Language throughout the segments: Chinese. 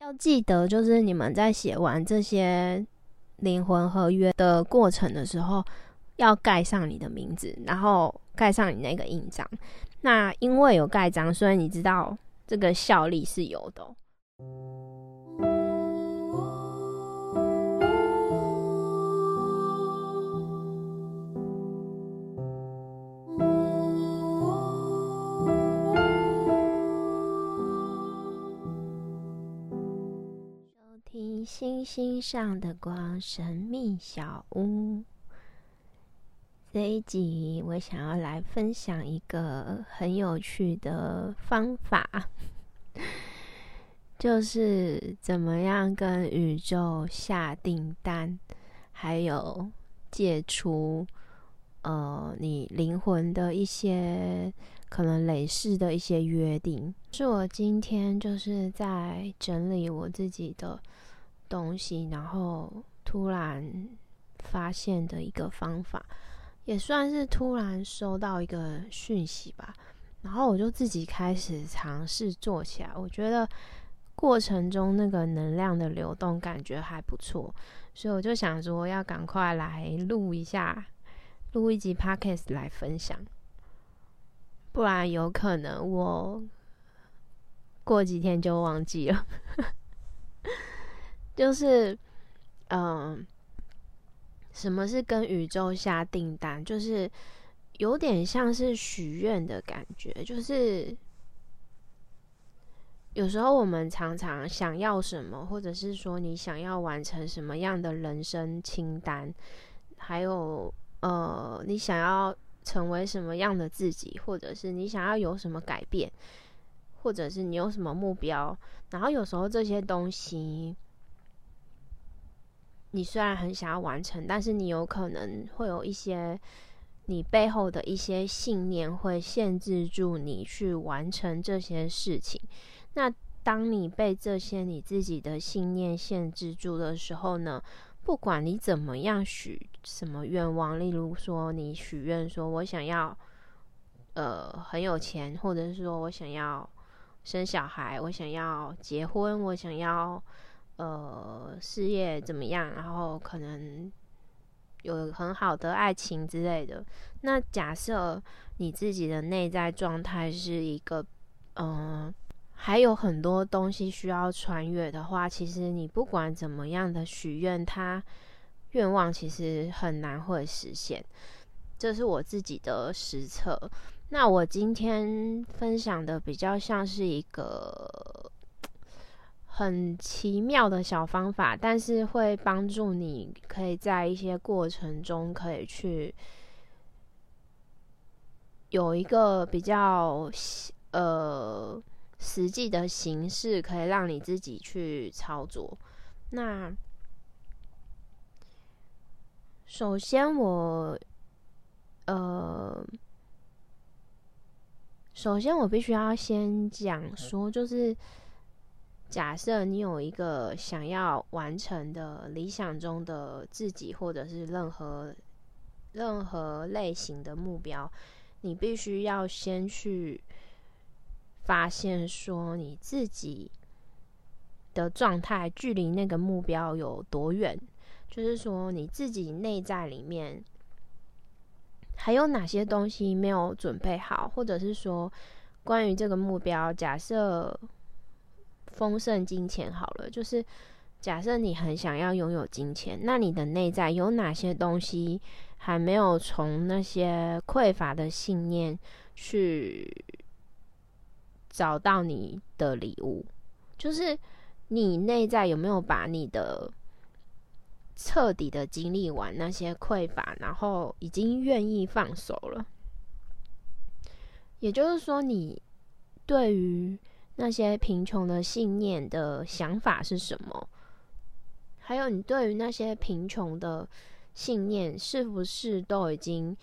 要记得，就是你们在写完这些灵魂合约的过程的时候，要盖上你的名字，然后盖上你那个印章。那因为有盖章，所以你知道这个效力是有的。星星上的光，神秘小屋。这一集我想要来分享一个很有趣的方法，就是怎么样跟宇宙下订单，还有解除呃你灵魂的一些可能累世的一些约定。是我今天就是在整理我自己的。东西，然后突然发现的一个方法，也算是突然收到一个讯息吧。然后我就自己开始尝试做起来，我觉得过程中那个能量的流动感觉还不错，所以我就想说要赶快来录一下，录一集 podcast 来分享，不然有可能我过几天就忘记了。就是，嗯，什么是跟宇宙下订单？就是有点像是许愿的感觉。就是有时候我们常常想要什么，或者是说你想要完成什么样的人生清单，还有呃，你想要成为什么样的自己，或者是你想要有什么改变，或者是你有什么目标，然后有时候这些东西。你虽然很想要完成，但是你有可能会有一些你背后的一些信念会限制住你去完成这些事情。那当你被这些你自己的信念限制住的时候呢？不管你怎么样许什么愿望，例如说你许愿说我想要呃很有钱，或者是说我想要生小孩，我想要结婚，我想要。呃，事业怎么样？然后可能有很好的爱情之类的。那假设你自己的内在状态是一个，嗯，还有很多东西需要穿越的话，其实你不管怎么样的许愿，它愿望其实很难会实现。这是我自己的实测。那我今天分享的比较像是一个。很奇妙的小方法，但是会帮助你，可以在一些过程中可以去有一个比较呃实际的形式，可以让你自己去操作。那首先我呃，首先我必须要先讲说，就是。假设你有一个想要完成的理想中的自己，或者是任何任何类型的目标，你必须要先去发现说你自己的状态距离那个目标有多远，就是说你自己内在里面还有哪些东西没有准备好，或者是说关于这个目标，假设。丰盛金钱好了，就是假设你很想要拥有金钱，那你的内在有哪些东西还没有从那些匮乏的信念去找到你的礼物？就是你内在有没有把你的彻底的经历完那些匮乏，然后已经愿意放手了？也就是说，你对于那些贫穷的信念的想法是什么？还有，你对于那些贫穷的信念，是不是都已经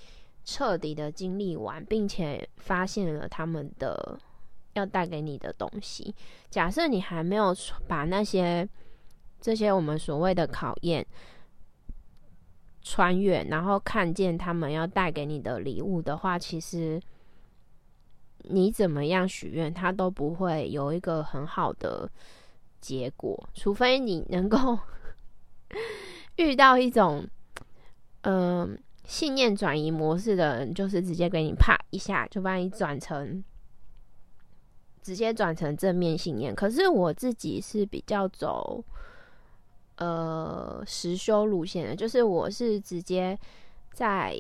彻底的经历完，并且发现了他们的要带给你的东西？假设你还没有把那些这些我们所谓的考验穿越，然后看见他们要带给你的礼物的话，其实。你怎么样许愿，他都不会有一个很好的结果，除非你能够 遇到一种，嗯，信念转移模式的人，就是直接给你啪一下就把你转成，直接转成正面信念。可是我自己是比较走，呃，实修路线的，就是我是直接在。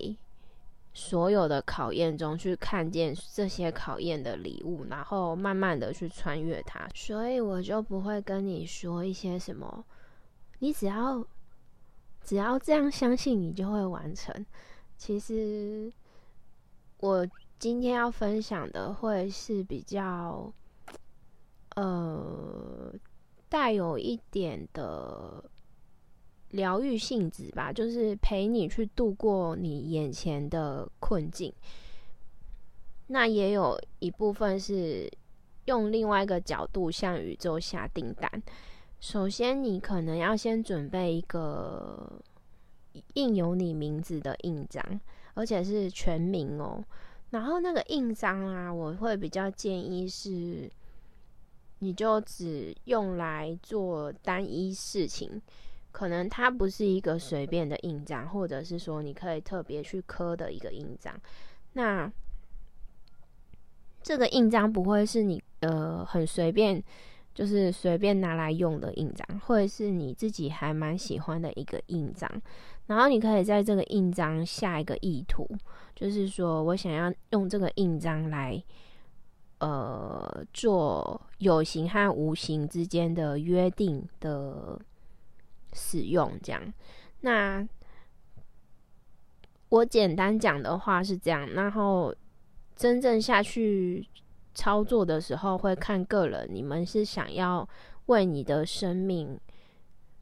所有的考验中去看见这些考验的礼物，然后慢慢的去穿越它，所以我就不会跟你说一些什么，你只要只要这样相信，你就会完成。其实我今天要分享的会是比较，呃，带有一点的。疗愈性质吧，就是陪你去度过你眼前的困境。那也有一部分是用另外一个角度向宇宙下订单。首先，你可能要先准备一个印有你名字的印章，而且是全名哦。然后那个印章啊，我会比较建议是，你就只用来做单一事情。可能它不是一个随便的印章，或者是说你可以特别去刻的一个印章。那这个印章不会是你呃很随便，就是随便拿来用的印章，或者是你自己还蛮喜欢的一个印章。然后你可以在这个印章下一个意图，就是说我想要用这个印章来呃做有形和无形之间的约定的。使用这样，那我简单讲的话是这样，然后真正下去操作的时候，会看个人，你们是想要为你的生命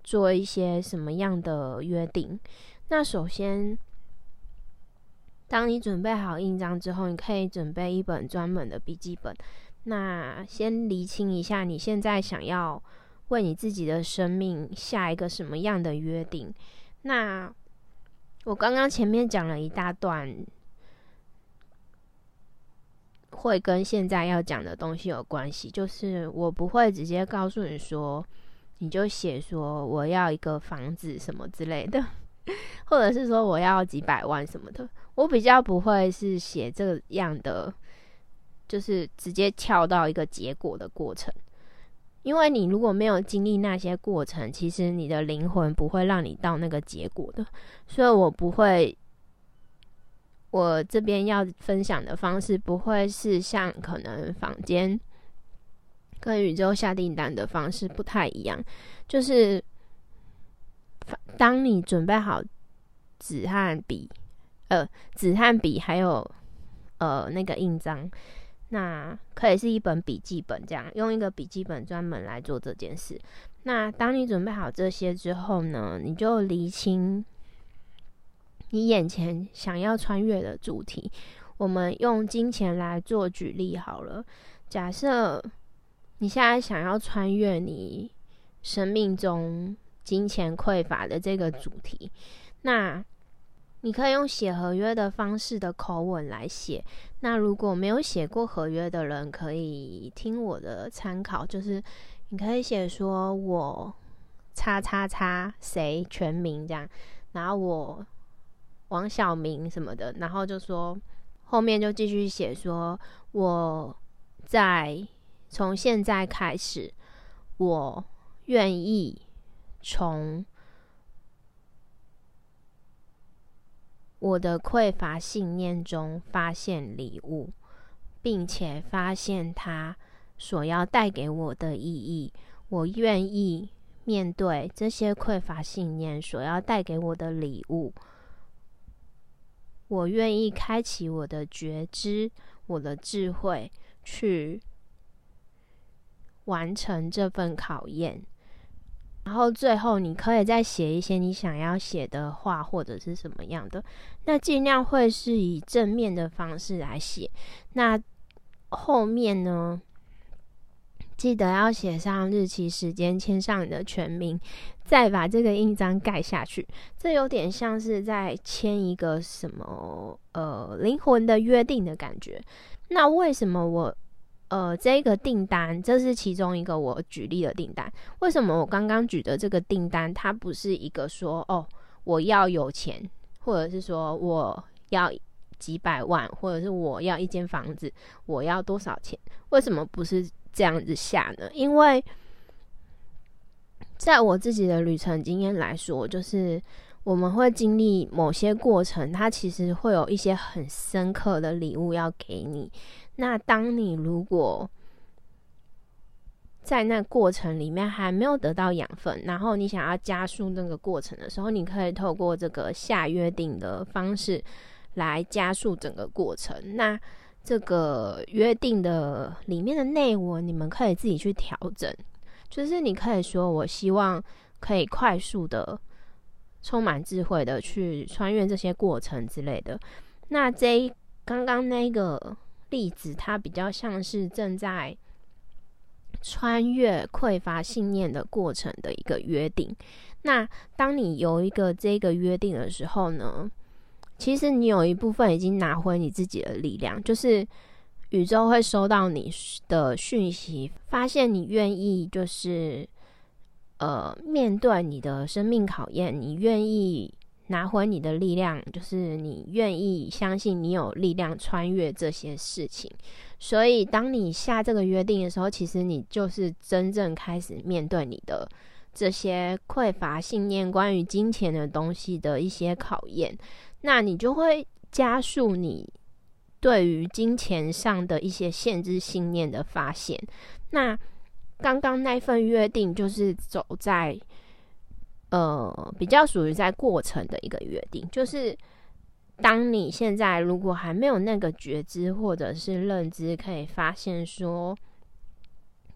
做一些什么样的约定？那首先，当你准备好印章之后，你可以准备一本专门的笔记本。那先厘清一下，你现在想要。为你自己的生命下一个什么样的约定？那我刚刚前面讲了一大段，会跟现在要讲的东西有关系。就是我不会直接告诉你说，你就写说我要一个房子什么之类的，或者是说我要几百万什么的。我比较不会是写这样的，就是直接跳到一个结果的过程。因为你如果没有经历那些过程，其实你的灵魂不会让你到那个结果的。所以我不会，我这边要分享的方式不会是像可能房间跟宇宙下订单的方式不太一样。就是当你准备好纸和笔，呃，纸和笔还有呃那个印章。那可以是一本笔记本，这样用一个笔记本专门来做这件事。那当你准备好这些之后呢，你就厘清你眼前想要穿越的主题。我们用金钱来做举例好了。假设你现在想要穿越你生命中金钱匮乏的这个主题，那。你可以用写合约的方式的口吻来写。那如果没有写过合约的人，可以听我的参考，就是你可以写说“我叉叉叉谁全名”这样，然后我王小明什么的，然后就说后面就继续写说我在从现在开始，我愿意从。我的匮乏信念中发现礼物，并且发现它所要带给我的意义。我愿意面对这些匮乏信念所要带给我的礼物。我愿意开启我的觉知、我的智慧，去完成这份考验。然后最后，你可以再写一些你想要写的话，或者是什么样的。那尽量会是以正面的方式来写。那后面呢，记得要写上日期、时间，签上你的全名，再把这个印章盖下去。这有点像是在签一个什么呃灵魂的约定的感觉。那为什么我呃，这个订单，这是其中一个我举例的订单。为什么我刚刚举的这个订单，它不是一个说哦，我要有钱，或者是说我要几百万，或者是我要一间房子，我要多少钱？为什么不是这样子下呢？因为在我自己的旅程经验来说，就是我们会经历某些过程，它其实会有一些很深刻的礼物要给你。那当你如果在那过程里面还没有得到养分，然后你想要加速那个过程的时候，你可以透过这个下约定的方式来加速整个过程。那这个约定的里面的内文，你们可以自己去调整。就是你可以说，我希望可以快速的、充满智慧的去穿越这些过程之类的。那这刚刚那个。例子，它比较像是正在穿越匮乏信念的过程的一个约定。那当你有一个这个约定的时候呢，其实你有一部分已经拿回你自己的力量，就是宇宙会收到你的讯息，发现你愿意，就是呃面对你的生命考验，你愿意。拿回你的力量，就是你愿意相信你有力量穿越这些事情。所以，当你下这个约定的时候，其实你就是真正开始面对你的这些匮乏信念、关于金钱的东西的一些考验。那你就会加速你对于金钱上的一些限制信念的发现。那刚刚那份约定就是走在。呃，比较属于在过程的一个约定，就是当你现在如果还没有那个觉知或者是认知，可以发现说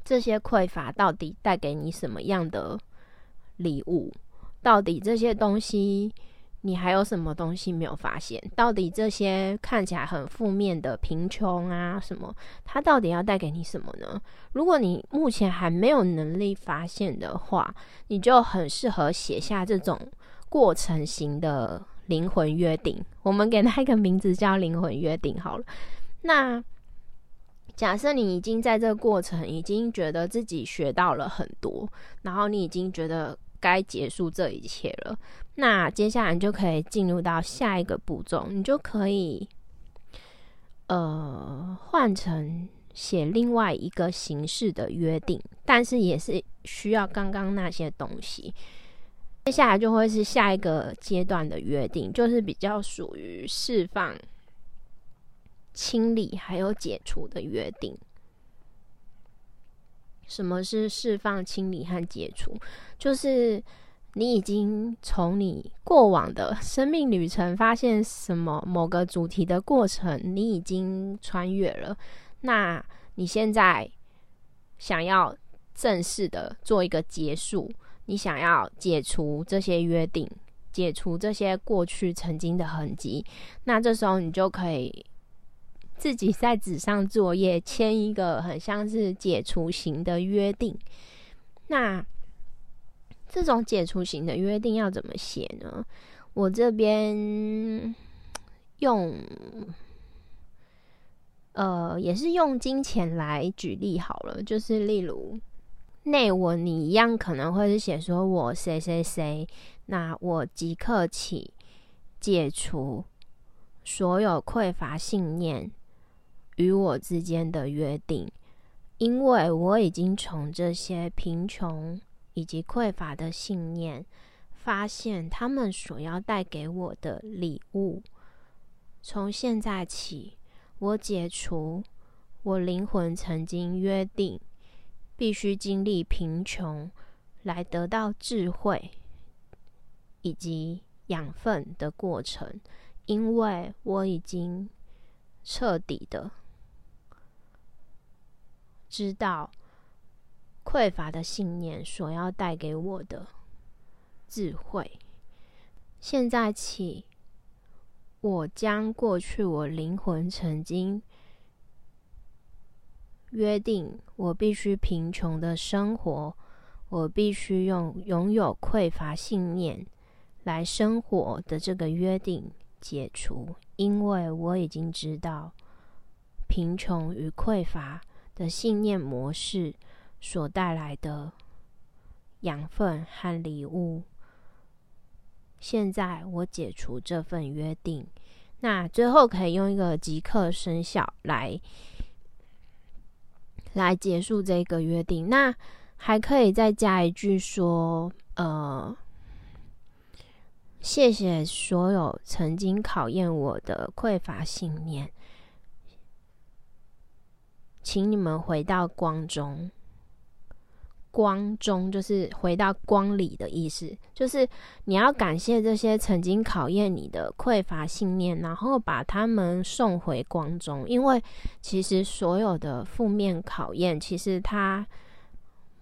这些匮乏到底带给你什么样的礼物，到底这些东西。你还有什么东西没有发现？到底这些看起来很负面的贫穷啊什么，它到底要带给你什么呢？如果你目前还没有能力发现的话，你就很适合写下这种过程型的灵魂约定。我们给它一个名字叫灵魂约定好了。那假设你已经在这个过程已经觉得自己学到了很多，然后你已经觉得。该结束这一切了，那接下来你就可以进入到下一个步骤，你就可以呃换成写另外一个形式的约定，但是也是需要刚刚那些东西。接下来就会是下一个阶段的约定，就是比较属于释放、清理还有解除的约定。什么是释放、清理和解除？就是你已经从你过往的生命旅程发现什么某个主题的过程，你已经穿越了。那你现在想要正式的做一个结束，你想要解除这些约定，解除这些过去曾经的痕迹，那这时候你就可以。自己在纸上作业，签一个很像是解除型的约定。那这种解除型的约定要怎么写呢？我这边用，呃，也是用金钱来举例好了。就是例如内文，你一样可能会是写说我谁谁谁，那我即刻起解除所有匮乏信念。与我之间的约定，因为我已经从这些贫穷以及匮乏的信念，发现他们所要带给我的礼物。从现在起，我解除我灵魂曾经约定必须经历贫穷来得到智慧以及养分的过程，因为我已经彻底的。知道匮乏的信念所要带给我的智慧。现在起，我将过去我灵魂曾经约定我必须贫穷的生活，我必须用拥有匮乏信念来生活的这个约定解除，因为我已经知道贫穷与匮乏。的信念模式所带来的养分和礼物。现在我解除这份约定，那最后可以用一个即刻生效来来结束这个约定。那还可以再加一句说，呃，谢谢所有曾经考验我的匮乏信念，请你们回到光中。光中就是回到光里的意思，就是你要感谢这些曾经考验你的匮乏信念，然后把他们送回光中。因为其实所有的负面考验，其实它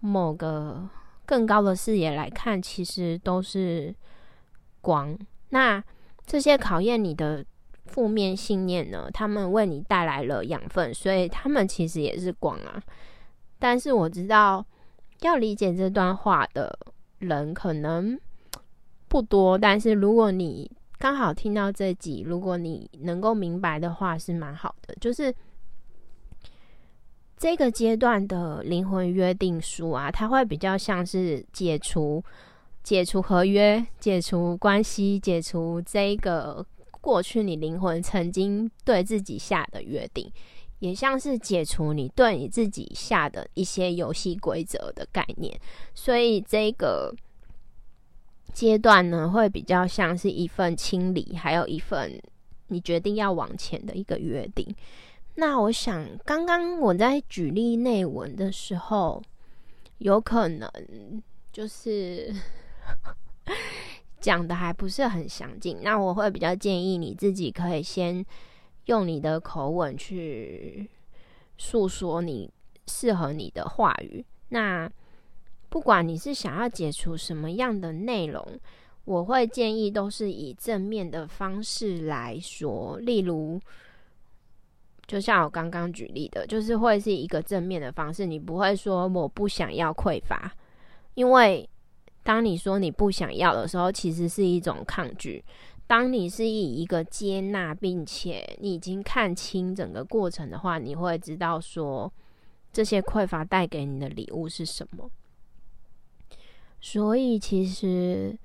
某个更高的视野来看，其实都是光。那这些考验你的负面信念呢？他们为你带来了养分，所以他们其实也是光啊。但是我知道。要理解这段话的人可能不多，但是如果你刚好听到这集，如果你能够明白的话，是蛮好的。就是这个阶段的灵魂约定书啊，它会比较像是解除、解除合约、解除关系、解除这个过去你灵魂曾经对自己下的约定。也像是解除你对你自己下的一些游戏规则的概念，所以这个阶段呢，会比较像是一份清理，还有一份你决定要往前的一个约定。那我想，刚刚我在举例内文的时候，有可能就是 讲的还不是很详尽，那我会比较建议你自己可以先。用你的口吻去诉说你适合你的话语。那不管你是想要解除什么样的内容，我会建议都是以正面的方式来说。例如，就像我刚刚举例的，就是会是一个正面的方式。你不会说我不想要匮乏，因为当你说你不想要的时候，其实是一种抗拒。当你是以一个接纳，并且你已经看清整个过程的话，你会知道说这些匮乏带给你的礼物是什么。所以，其实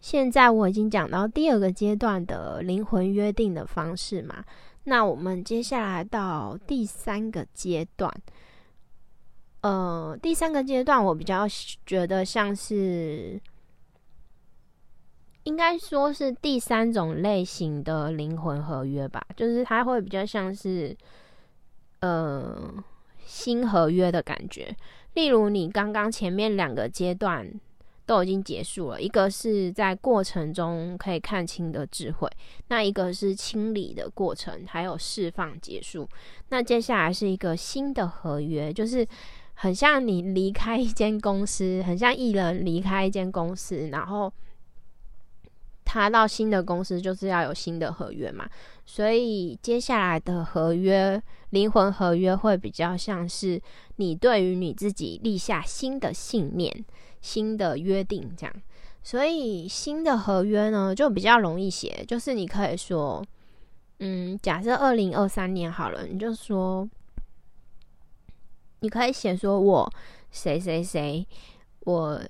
现在我已经讲到第二个阶段的灵魂约定的方式嘛，那我们接下来到第三个阶段。呃，第三个阶段我比较觉得像是。应该说是第三种类型的灵魂合约吧，就是它会比较像是，呃，新合约的感觉。例如，你刚刚前面两个阶段都已经结束了，一个是在过程中可以看清的智慧，那一个是清理的过程，还有释放结束。那接下来是一个新的合约，就是很像你离开一间公司，很像艺人离开一间公司，然后。他到新的公司就是要有新的合约嘛，所以接下来的合约灵魂合约会比较像是你对于你自己立下新的信念、新的约定这样。所以新的合约呢就比较容易写，就是你可以说，嗯，假设二零二三年好了，你就说，你可以写说我谁谁谁，我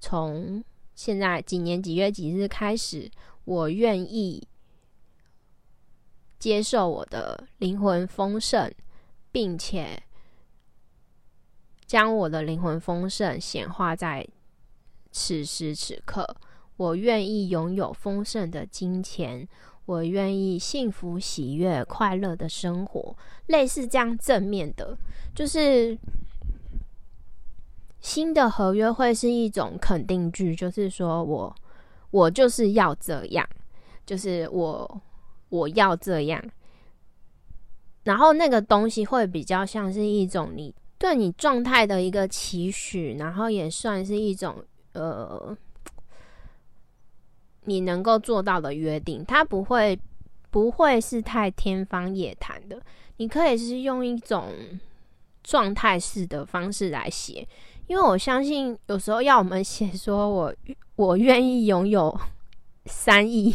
从。现在几年几月几日开始，我愿意接受我的灵魂丰盛，并且将我的灵魂丰盛显化在此时此刻。我愿意拥有丰盛的金钱，我愿意幸福、喜悦、快乐的生活。类似这样正面的，就是。新的合约会是一种肯定句，就是说我我就是要这样，就是我我要这样，然后那个东西会比较像是一种你对你状态的一个期许，然后也算是一种呃你能够做到的约定，它不会不会是太天方夜谭的，你可以是用一种状态式的方式来写。因为我相信，有时候要我们写说“我我愿意拥有 三亿”，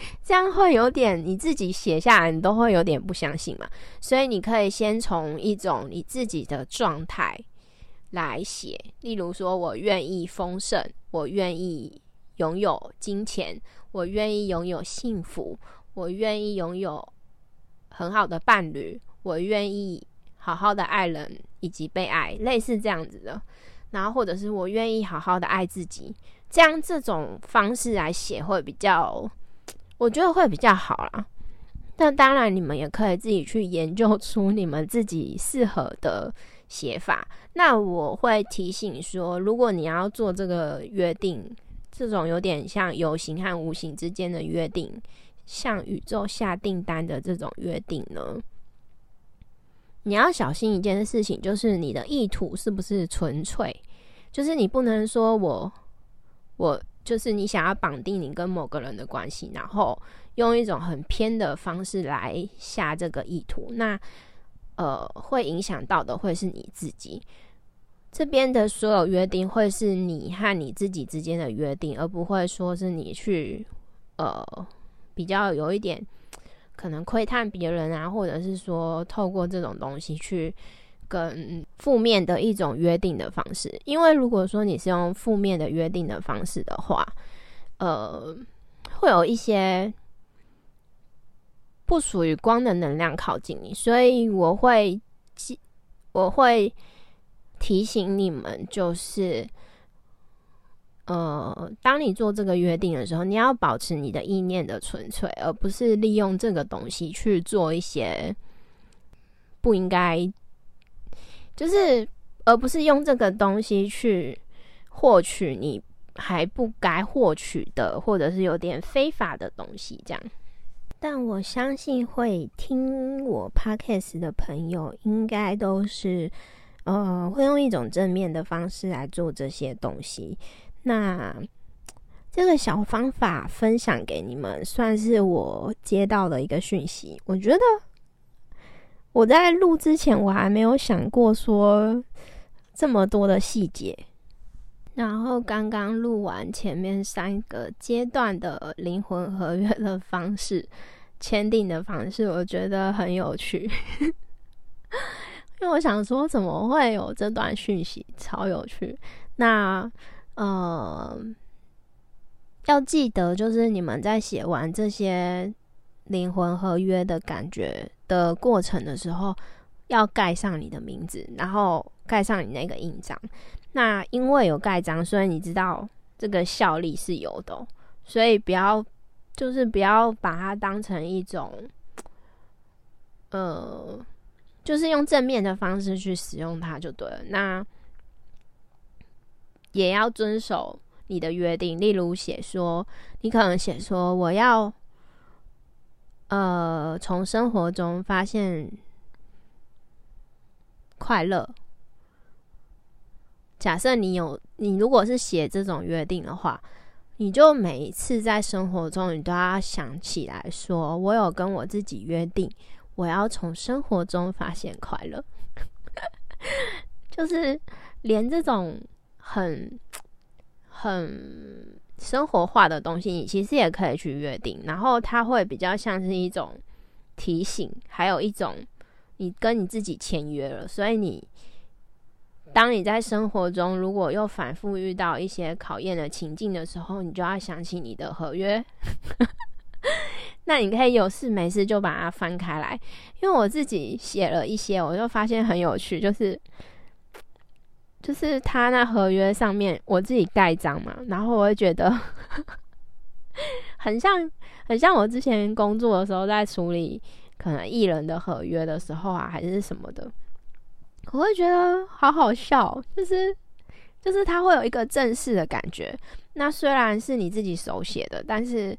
这样会有点你自己写下来，你都会有点不相信嘛。所以你可以先从一种你自己的状态来写，例如说我愿意丰盛，我愿意拥有金钱，我愿意拥有幸福，我愿意拥有很好的伴侣，我愿意好好的爱人以及被爱，类似这样子的。然后或者是我愿意好好的爱自己。这样这种方式来写会比较，我觉得会比较好啦。但当然，你们也可以自己去研究出你们自己适合的写法。那我会提醒说，如果你要做这个约定，这种有点像有形和无形之间的约定，向宇宙下订单的这种约定呢，你要小心一件事情，就是你的意图是不是纯粹，就是你不能说我。我就是你想要绑定你跟某个人的关系，然后用一种很偏的方式来下这个意图，那呃会影响到的会是你自己这边的所有约定，会是你和你自己之间的约定，而不会说是你去呃比较有一点可能窥探别人啊，或者是说透过这种东西去。跟负面的一种约定的方式，因为如果说你是用负面的约定的方式的话，呃，会有一些不属于光的能量靠近你，所以我会我会提醒你们，就是呃，当你做这个约定的时候，你要保持你的意念的纯粹，而不是利用这个东西去做一些不应该。就是，而不是用这个东西去获取你还不该获取的，或者是有点非法的东西，这样。但我相信会听我 podcast 的朋友，应该都是呃，会用一种正面的方式来做这些东西。那这个小方法分享给你们，算是我接到的一个讯息。我觉得。我在录之前，我还没有想过说这么多的细节。然后刚刚录完前面三个阶段的灵魂合约的方式、签订的方式，我觉得很有趣。因为我想说，怎么会有这段讯息，超有趣。那呃，要记得，就是你们在写完这些。灵魂合约的感觉的过程的时候，要盖上你的名字，然后盖上你那个印章。那因为有盖章，所以你知道这个效力是有的。所以不要，就是不要把它当成一种，呃，就是用正面的方式去使用它就对了。那也要遵守你的约定，例如写说，你可能写说我要。呃，从生活中发现快乐。假设你有，你如果是写这种约定的话，你就每一次在生活中，你都要想起来说：“我有跟我自己约定，我要从生活中发现快乐。”就是连这种很很。生活化的东西，你其实也可以去约定，然后它会比较像是一种提醒，还有一种你跟你自己签约了。所以你当你在生活中如果又反复遇到一些考验的情境的时候，你就要想起你的合约。那你可以有事没事就把它翻开来，因为我自己写了一些，我就发现很有趣，就是。就是他那合约上面，我自己盖章嘛，然后我会觉得 很像，很像我之前工作的时候在处理可能艺人的合约的时候啊，还是什么的，我会觉得好好笑，就是就是他会有一个正式的感觉。那虽然是你自己手写的，但是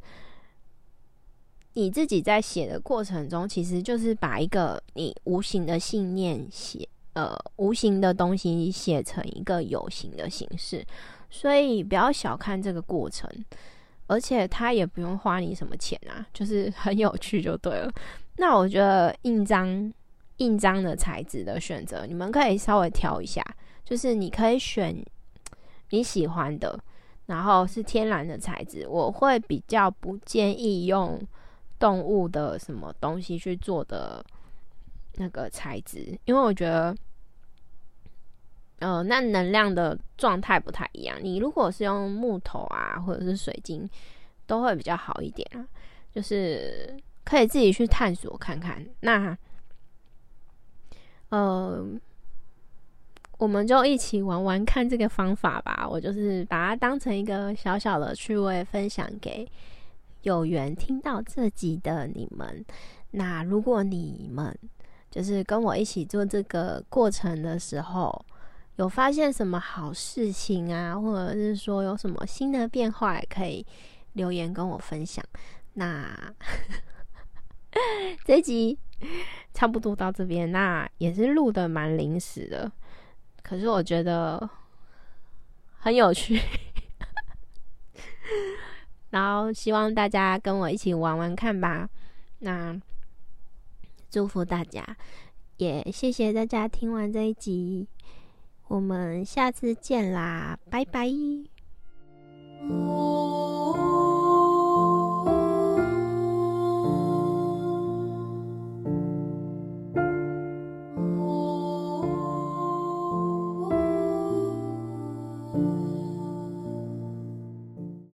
你自己在写的过程中，其实就是把一个你无形的信念写。呃，无形的东西写成一个有形的形式，所以不要小看这个过程，而且它也不用花你什么钱啊，就是 很有趣就对了。那我觉得印章、印章的材质的选择，你们可以稍微挑一下，就是你可以选你喜欢的，然后是天然的材质，我会比较不建议用动物的什么东西去做的那个材质，因为我觉得，呃，那能量的状态不太一样。你如果是用木头啊，或者是水晶，都会比较好一点啊，就是可以自己去探索看看。那，呃。我们就一起玩玩看这个方法吧。我就是把它当成一个小小的趣味分享给有缘听到这集的你们。那如果你们就是跟我一起做这个过程的时候，有发现什么好事情啊，或者是说有什么新的变化，也可以留言跟我分享。那 这集差不多到这边，那也是录的蛮临时的。可是我觉得很有趣，然后希望大家跟我一起玩玩看吧。那祝福大家也谢谢大家听完这一集我们下次见啦拜拜。